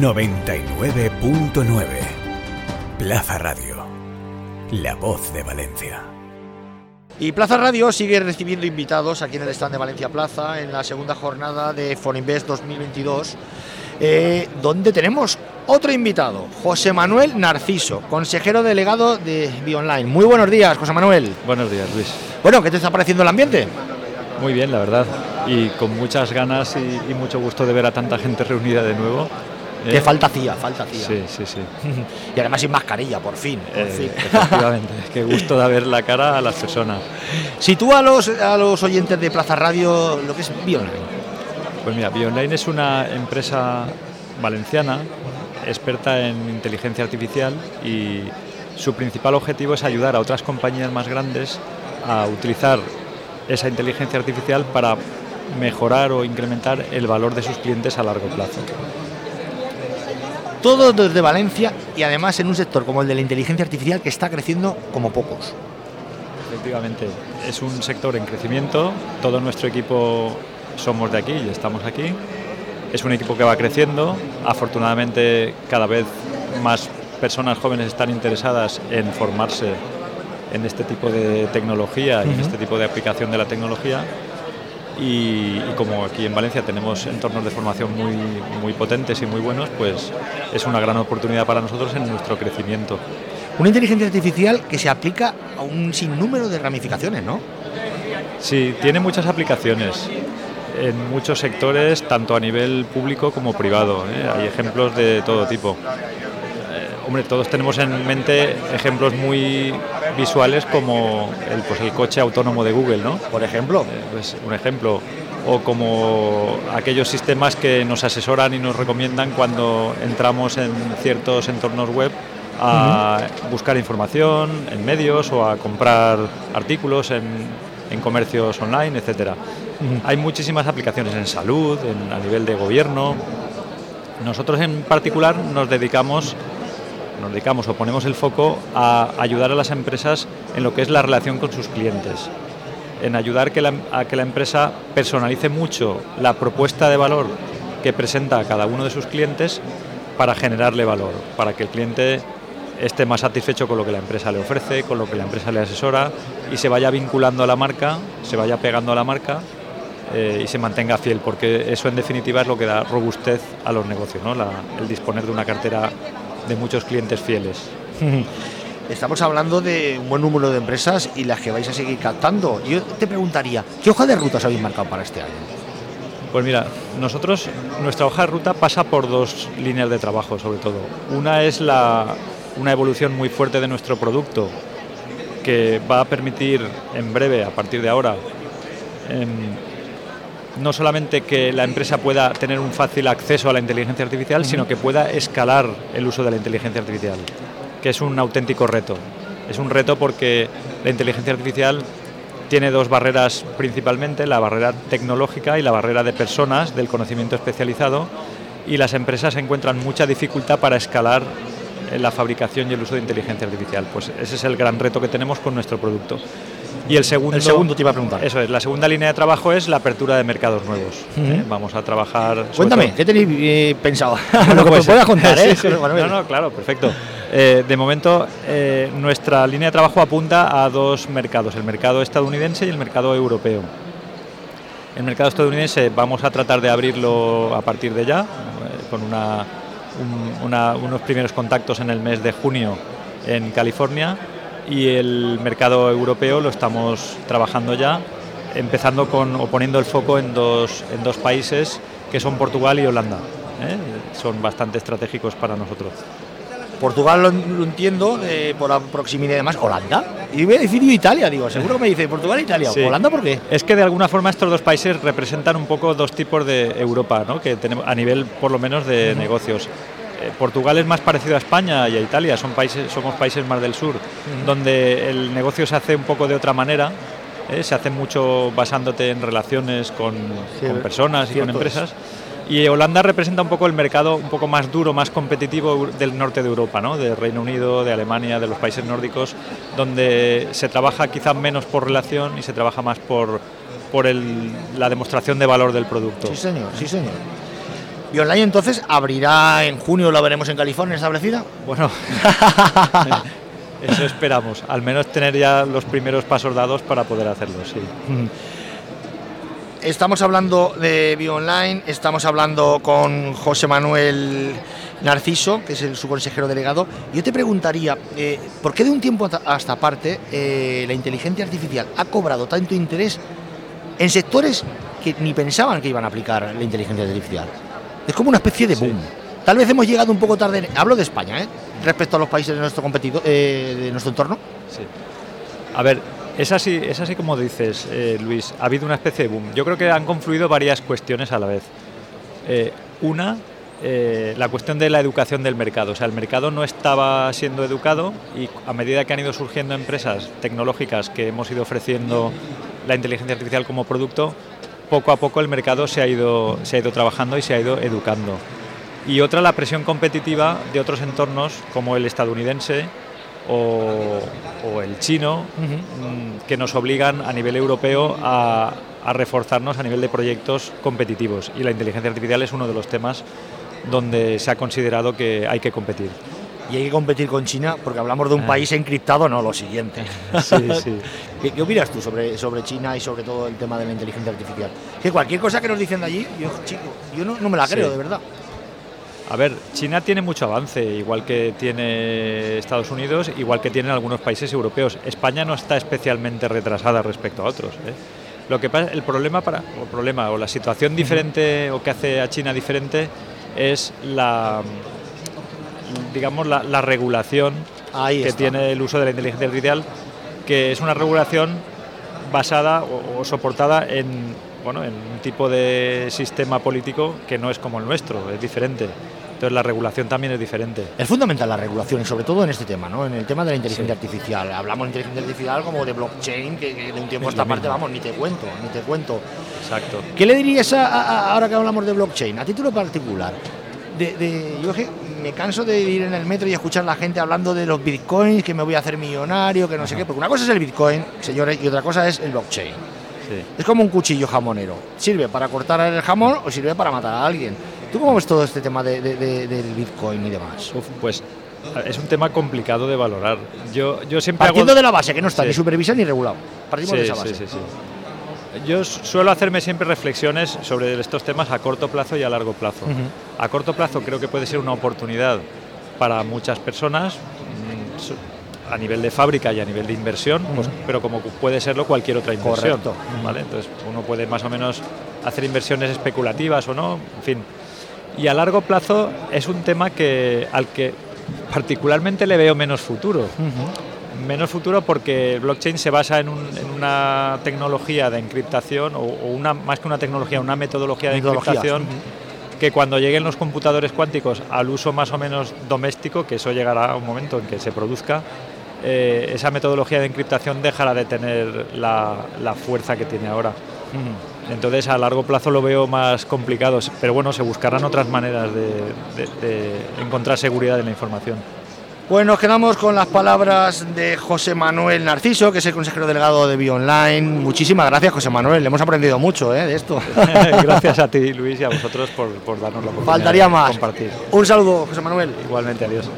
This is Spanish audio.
99.9 Plaza Radio. La voz de Valencia. Y Plaza Radio sigue recibiendo invitados aquí en el stand de Valencia Plaza en la segunda jornada de Forinvest 2022, eh, donde tenemos otro invitado, José Manuel Narciso, consejero delegado de Bionline. Muy buenos días, José Manuel. Buenos días, Luis. Bueno, ¿qué te está pareciendo el ambiente? Muy bien, la verdad, y con muchas ganas y, y mucho gusto de ver a tanta gente reunida de nuevo. Que Eh, falta hacía, falta hacía. Sí, sí, sí. Y además sin mascarilla, por fin. por Eh, fin. efectivamente, qué gusto de ver la cara a las personas. Sitúa a los, a los oyentes de Plaza Radio lo que es Bionline. Pues mira, Bionline es una empresa valenciana experta en inteligencia artificial y su principal objetivo es ayudar a otras compañías más grandes a utilizar esa inteligencia artificial para mejorar o incrementar el valor de sus clientes a largo plazo. Todo desde Valencia y además en un sector como el de la inteligencia artificial que está creciendo como pocos. Efectivamente, es un sector en crecimiento, todo nuestro equipo somos de aquí y estamos aquí. Es un equipo que va creciendo, afortunadamente cada vez más personas jóvenes están interesadas en formarse en este tipo de tecnología y en este tipo de aplicación de la tecnología. Y, y como aquí en Valencia tenemos entornos de formación muy, muy potentes y muy buenos, pues es una gran oportunidad para nosotros en nuestro crecimiento. Una inteligencia artificial que se aplica a un sinnúmero de ramificaciones, ¿no? Sí, tiene muchas aplicaciones en muchos sectores, tanto a nivel público como privado. ¿eh? Hay ejemplos de todo tipo. Eh, hombre, todos tenemos en mente ejemplos muy visuales como el, pues el coche autónomo de Google, ¿no? Por ejemplo. Eh, pues un ejemplo. O como aquellos sistemas que nos asesoran y nos recomiendan cuando entramos en ciertos entornos web a buscar información en medios o a comprar artículos en, en comercios online, etcétera. Hay muchísimas aplicaciones en salud, en- a nivel de gobierno. Nosotros en particular nos dedicamos nos dedicamos o ponemos el foco a ayudar a las empresas en lo que es la relación con sus clientes, en ayudar a que la empresa personalice mucho la propuesta de valor que presenta a cada uno de sus clientes para generarle valor, para que el cliente esté más satisfecho con lo que la empresa le ofrece, con lo que la empresa le asesora y se vaya vinculando a la marca, se vaya pegando a la marca eh, y se mantenga fiel, porque eso en definitiva es lo que da robustez a los negocios, ¿no? El disponer de una cartera de muchos clientes fieles. Estamos hablando de un buen número de empresas y las que vais a seguir captando. Yo te preguntaría, ¿qué hoja de rutas habéis marcado para este año? Pues mira, nosotros, nuestra hoja de ruta pasa por dos líneas de trabajo sobre todo. Una es la, una evolución muy fuerte de nuestro producto que va a permitir en breve, a partir de ahora, em, no solamente que la empresa pueda tener un fácil acceso a la inteligencia artificial, sino que pueda escalar el uso de la inteligencia artificial, que es un auténtico reto. Es un reto porque la inteligencia artificial tiene dos barreras principalmente, la barrera tecnológica y la barrera de personas, del conocimiento especializado, y las empresas encuentran mucha dificultad para escalar en la fabricación y el uso de inteligencia artificial. Pues ese es el gran reto que tenemos con nuestro producto. Y el segundo, El segundo te iba a preguntar. Eso es, la segunda línea de trabajo es la apertura de mercados nuevos. ¿eh? Vamos a trabajar. Cuéntame, todo- ¿qué tenéis eh, pensado? lo que pues, me puedas contar, ¿eh? sí? No, no, claro, perfecto. Eh, de momento, eh, nuestra línea de trabajo apunta a dos mercados, el mercado estadounidense y el mercado europeo. El mercado estadounidense vamos a tratar de abrirlo a partir de ya, con una- un- una- unos primeros contactos en el mes de junio en California y el mercado europeo lo estamos trabajando ya, empezando con o poniendo el foco en dos, en dos países que son Portugal y Holanda. ¿eh? Son bastante estratégicos para nosotros. Portugal lo, entiendo eh, por la proximidad y demás. ¿Holanda? Y voy a decir yo Italia, digo, seguro que me dice Portugal e Italia. Sí. ¿Holanda por qué? Es que de alguna forma estos dos países representan un poco dos tipos de Europa, ¿no? que tenemos a nivel por lo menos de negocios. Eh, Portugal es más parecido a España y a Italia, son países, somos países más del sur, donde el negocio se hace un poco de otra manera, ¿eh? se hace mucho basándote en relaciones con, Sí, con personas y con empresas. Y Holanda representa un poco el mercado un poco más duro, más competitivo del norte de Europa, ¿no? de Reino Unido, de Alemania, de los países nórdicos, donde se trabaja quizás menos por relación y se trabaja más por, por el- la demostración de valor del producto. Sí, señor, sí, señor. BioOnline entonces abrirá en junio, lo veremos en California establecida. Bueno, eso esperamos, al menos tener ya los primeros pasos dados para poder hacerlo, sí. Estamos hablando de BioOnline, estamos hablando con José Manuel Narciso, que es el, su consejero delegado. Yo te preguntaría, eh, ¿por qué de un tiempo a esta parte eh, la inteligencia artificial ha cobrado tanto interés en sectores que ni pensaban que iban a aplicar la inteligencia artificial? Es como una especie de boom. Tal vez hemos llegado un poco tarde, hablo de España, ¿eh? respecto a los países de nuestro, competido, de nuestro entorno. Sí. A ver, es así, es así como dices, Luis, ha habido una especie de boom. Yo creo que han confluido varias cuestiones a la vez. una, eh, la cuestión de la educación del mercado. O sea, el mercado no estaba siendo educado y a medida que han ido surgiendo empresas tecnológicas que hemos ido ofreciendo la inteligencia artificial como producto, poco a poco el mercado se ha ido, se ha ido trabajando y se ha ido educando. Y otra, la presión competitiva de otros entornos como el estadounidense o, el chino, mm, que nos obligan a nivel europeo a, a reforzarnos a nivel de proyectos competitivos. Y la inteligencia artificial es uno de los temas donde se ha considerado que hay que competir. Y hay que competir con China porque hablamos de un ah. país encriptado, no lo siguiente. Sí, sí. ¿Qué, opinas tú sobre, sobre China y sobre todo el tema de la inteligencia artificial? Que cualquier cosa que nos dicen de allí, yo, chico, yo no, me la creo, de verdad. A ver, China tiene mucho avance, igual que tiene Estados Unidos, igual que tienen algunos países europeos. España no está especialmente retrasada respecto a otros. ¿eh? Lo que pasa, el problema para, o problema o la situación diferente o que hace a China diferente es la, digamos, la, regulación que tiene el uso de la inteligencia artificial, que es una regulación basada o, soportada en, bueno, en un tipo de sistema político que no es como el nuestro, es diferente. Entonces la regulación también es diferente. Es fundamental la regulación, y sobre todo en este tema, ¿no? en el tema de la inteligencia artificial. Hablamos de inteligencia artificial como de blockchain, que, de un tiempo a esta parte, vamos, ni te cuento, ni te cuento. Exacto. ¿Qué le dirías a, ahora que hablamos de blockchain, a título particular? De, yo me canso de ir en el metro y escuchar a la gente hablando de los bitcoins, que me voy a hacer millonario, que no sé qué, porque una cosa es el bitcoin, señores, y otra cosa es el blockchain. Es como un cuchillo jamonero. ¿Sirve para cortar el jamón o sirve para matar a alguien? ¿Tú cómo ves todo este tema del bitcoin y demás? pues es un tema complicado de valorar. Yo, yo siempre Partiendo de la base, que no está ni supervisado ni regulado. Partimos de esa base. Sí, sí, yo suelo hacerme siempre reflexiones sobre estos temas a corto plazo y a largo plazo. A corto plazo creo que puede ser una oportunidad para muchas personas mm, a nivel de fábrica y a nivel de inversión, pues, pero como puede serlo cualquier otra inversión. ¿vale? Entonces uno puede más o menos hacer inversiones especulativas o no, en fin. Y a largo plazo es un tema que, al que particularmente le veo menos futuro menos futuro porque el blockchain se basa en, una tecnología de encriptación o, una, más que una tecnología, una metodología de encriptación que cuando lleguen los computadores cuánticos al uso más o menos doméstico, que eso llegará a un momento en que se produzca, eh, esa metodología de encriptación dejará de tener la, fuerza que tiene ahora. Entonces a largo plazo lo veo más complicado, pero bueno, se buscarán otras maneras de encontrar seguridad en la información. Pues nos quedamos con las palabras de José Manuel Narciso, que es el consejero delegado de BioOnline. Muchísimas gracias, José Manuel. Le hemos aprendido mucho ¿eh? de esto. gracias a ti, Luis, y a vosotros por, por darnos la oportunidad Faltaría más. compartir. Un saludo, José Manuel. Igualmente, adiós.